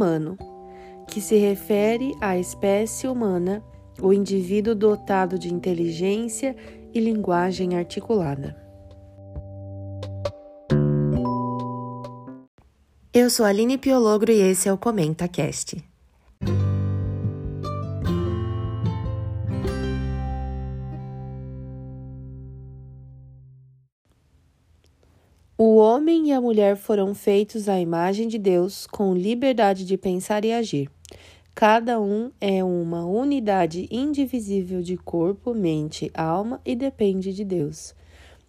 humano, que se refere à espécie humana, o indivíduo dotado de inteligência e linguagem articulada. Eu sou Aline Piologro e esse é o Comenta Cast. O homem e a mulher foram feitos à imagem de Deus, com liberdade de pensar e agir. Cada um é uma unidade indivisível de corpo, mente, alma e depende de Deus.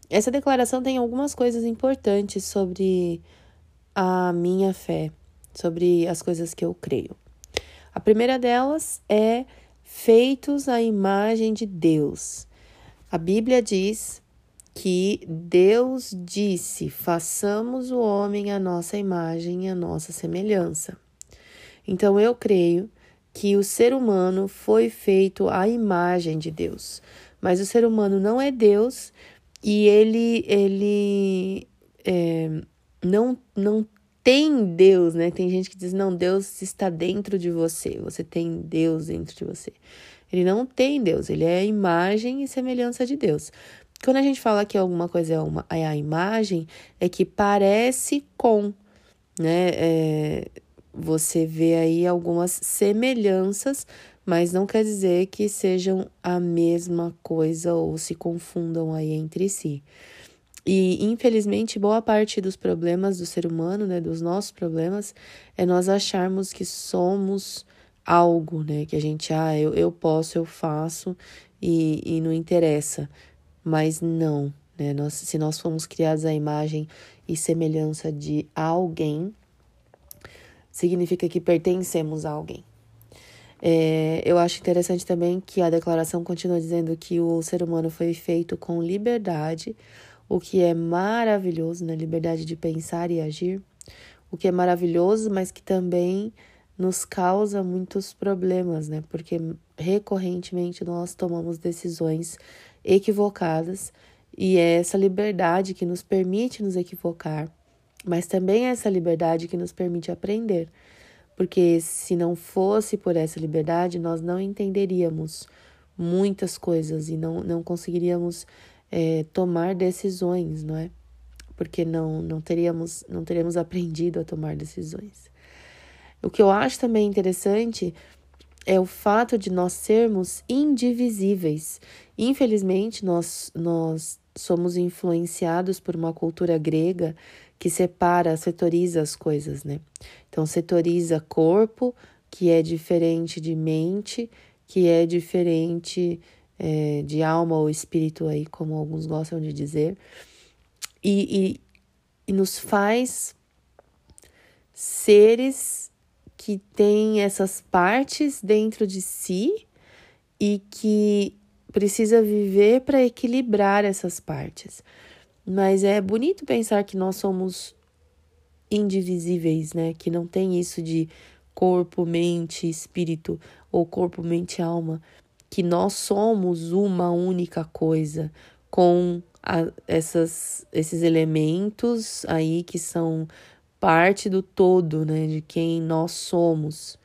Essa declaração tem algumas coisas importantes sobre a minha fé, sobre as coisas que eu creio. A primeira delas é feitos à imagem de Deus. A Bíblia diz que Deus disse: façamos o homem à nossa imagem e à nossa semelhança. Então eu creio que o ser humano foi feito à imagem de Deus, mas o ser humano não é Deus e ele ele é, não não tem Deus, né? Tem gente que diz não, Deus está dentro de você, você tem Deus dentro de você. Ele não tem Deus, ele é a imagem e semelhança de Deus. Quando a gente fala que alguma coisa é, uma, é a imagem, é que parece com, né? É, você vê aí algumas semelhanças, mas não quer dizer que sejam a mesma coisa ou se confundam aí entre si. E infelizmente, boa parte dos problemas do ser humano, né, dos nossos problemas, é nós acharmos que somos algo, né, que a gente, ah, eu, eu posso, eu faço e, e não interessa. Mas não, né, nós, se nós fomos criados à imagem e semelhança de alguém, significa que pertencemos a alguém. É, eu acho interessante também que a declaração continua dizendo que o ser humano foi feito com liberdade, o que é maravilhoso, né? Liberdade de pensar e agir, o que é maravilhoso, mas que também nos causa muitos problemas, né? Porque recorrentemente nós tomamos decisões equivocadas e é essa liberdade que nos permite nos equivocar mas também essa liberdade que nos permite aprender. Porque se não fosse por essa liberdade, nós não entenderíamos muitas coisas e não, não conseguiríamos é, tomar decisões, não é? Porque não, não, teríamos, não teríamos aprendido a tomar decisões. O que eu acho também interessante é o fato de nós sermos indivisíveis. Infelizmente, nós, nós somos influenciados por uma cultura grega que separa, setoriza as coisas, né? Então, setoriza corpo, que é diferente de mente, que é diferente é, de alma ou espírito, aí, como alguns gostam de dizer, e, e, e nos faz seres que têm essas partes dentro de si e que precisa viver para equilibrar essas partes. Mas é bonito pensar que nós somos indivisíveis, né? Que não tem isso de corpo, mente, espírito ou corpo, mente, alma, que nós somos uma única coisa com a, essas, esses elementos aí que são parte do todo, né? De quem nós somos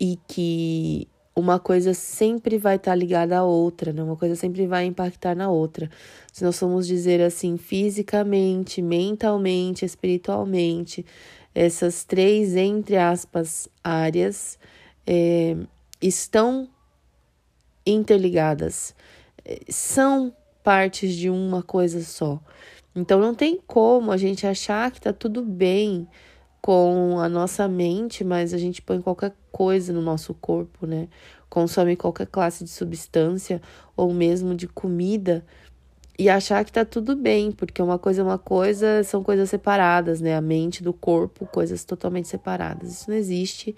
e que uma coisa sempre vai estar tá ligada à outra, né? Uma coisa sempre vai impactar na outra. Se nós formos dizer assim, fisicamente, mentalmente, espiritualmente, essas três, entre aspas, áreas é, estão interligadas, é, são partes de uma coisa só. Então não tem como a gente achar que tá tudo bem com a nossa mente, mas a gente põe qualquer coisa no nosso corpo, né? Consome qualquer classe de substância ou mesmo de comida e achar que tá tudo bem, porque uma coisa é uma coisa, são coisas separadas, né? A mente do corpo, coisas totalmente separadas. Isso não existe.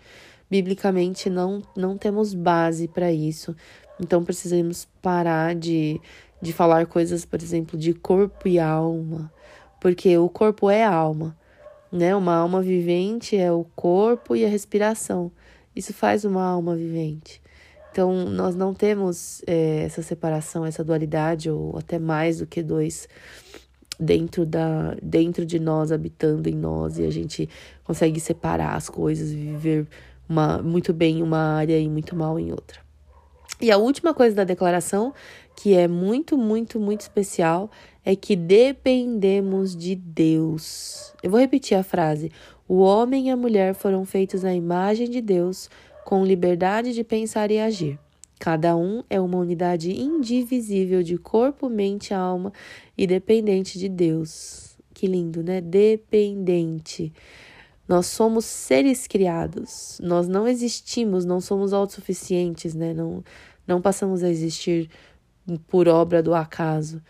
Biblicamente não não temos base para isso. Então precisamos parar de de falar coisas, por exemplo, de corpo e alma, porque o corpo é alma né? Uma alma vivente é o corpo e a respiração. Isso faz uma alma vivente. Então, nós não temos é, essa separação, essa dualidade, ou até mais do que dois. dentro da dentro de nós, habitando em nós, e a gente consegue separar as coisas viver uma, muito bem em uma área e muito mal em outra. E a última coisa da declaração, que é muito, muito, muito especial, é que dependemos de Deus. Eu vou repetir a frase: o homem e a mulher foram feitos à imagem de Deus, com liberdade de pensar e agir. Cada um é uma unidade indivisível de corpo, mente, alma e dependente de Deus. Que lindo, né? Dependente. Nós somos seres criados. Nós não existimos, não somos autossuficientes, né? Não, não passamos a existir por obra do acaso.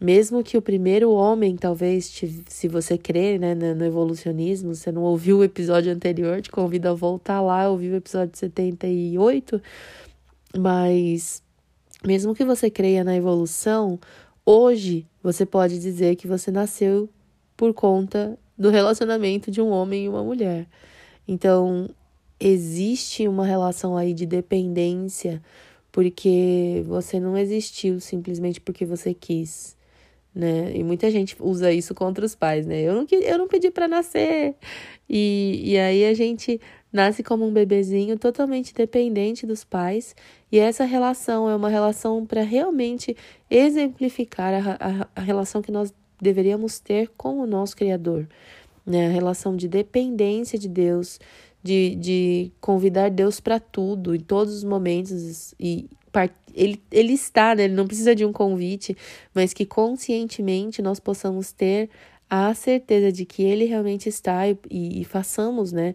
Mesmo que o primeiro homem, talvez, se você crê né, no evolucionismo, você não ouviu o episódio anterior, te convido a voltar lá, ouvir o episódio 78 mas mesmo que você creia na evolução, hoje você pode dizer que você nasceu por conta do relacionamento de um homem e uma mulher. Então, existe uma relação aí de dependência, porque você não existiu simplesmente porque você quis, né? E muita gente usa isso contra os pais, né? Eu não, eu não pedi para nascer. E, e aí a gente nasce como um bebezinho totalmente dependente dos pais, e essa relação é uma relação para realmente exemplificar a, a, a, relação que nós deveríamos ter com o nosso Criador, né? A relação de dependência de Deus, de, de convidar Deus para tudo, em todos os momentos, e ele, ele está, né? Ele não precisa de um convite, mas que conscientemente nós possamos ter a certeza de que ele realmente está e, e, e façamos, né?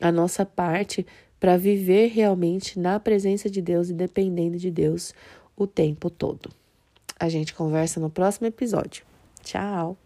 a nossa parte para viver realmente na presença de Deus e dependendo de Deus o tempo todo. A gente conversa no próximo episódio. Tchau!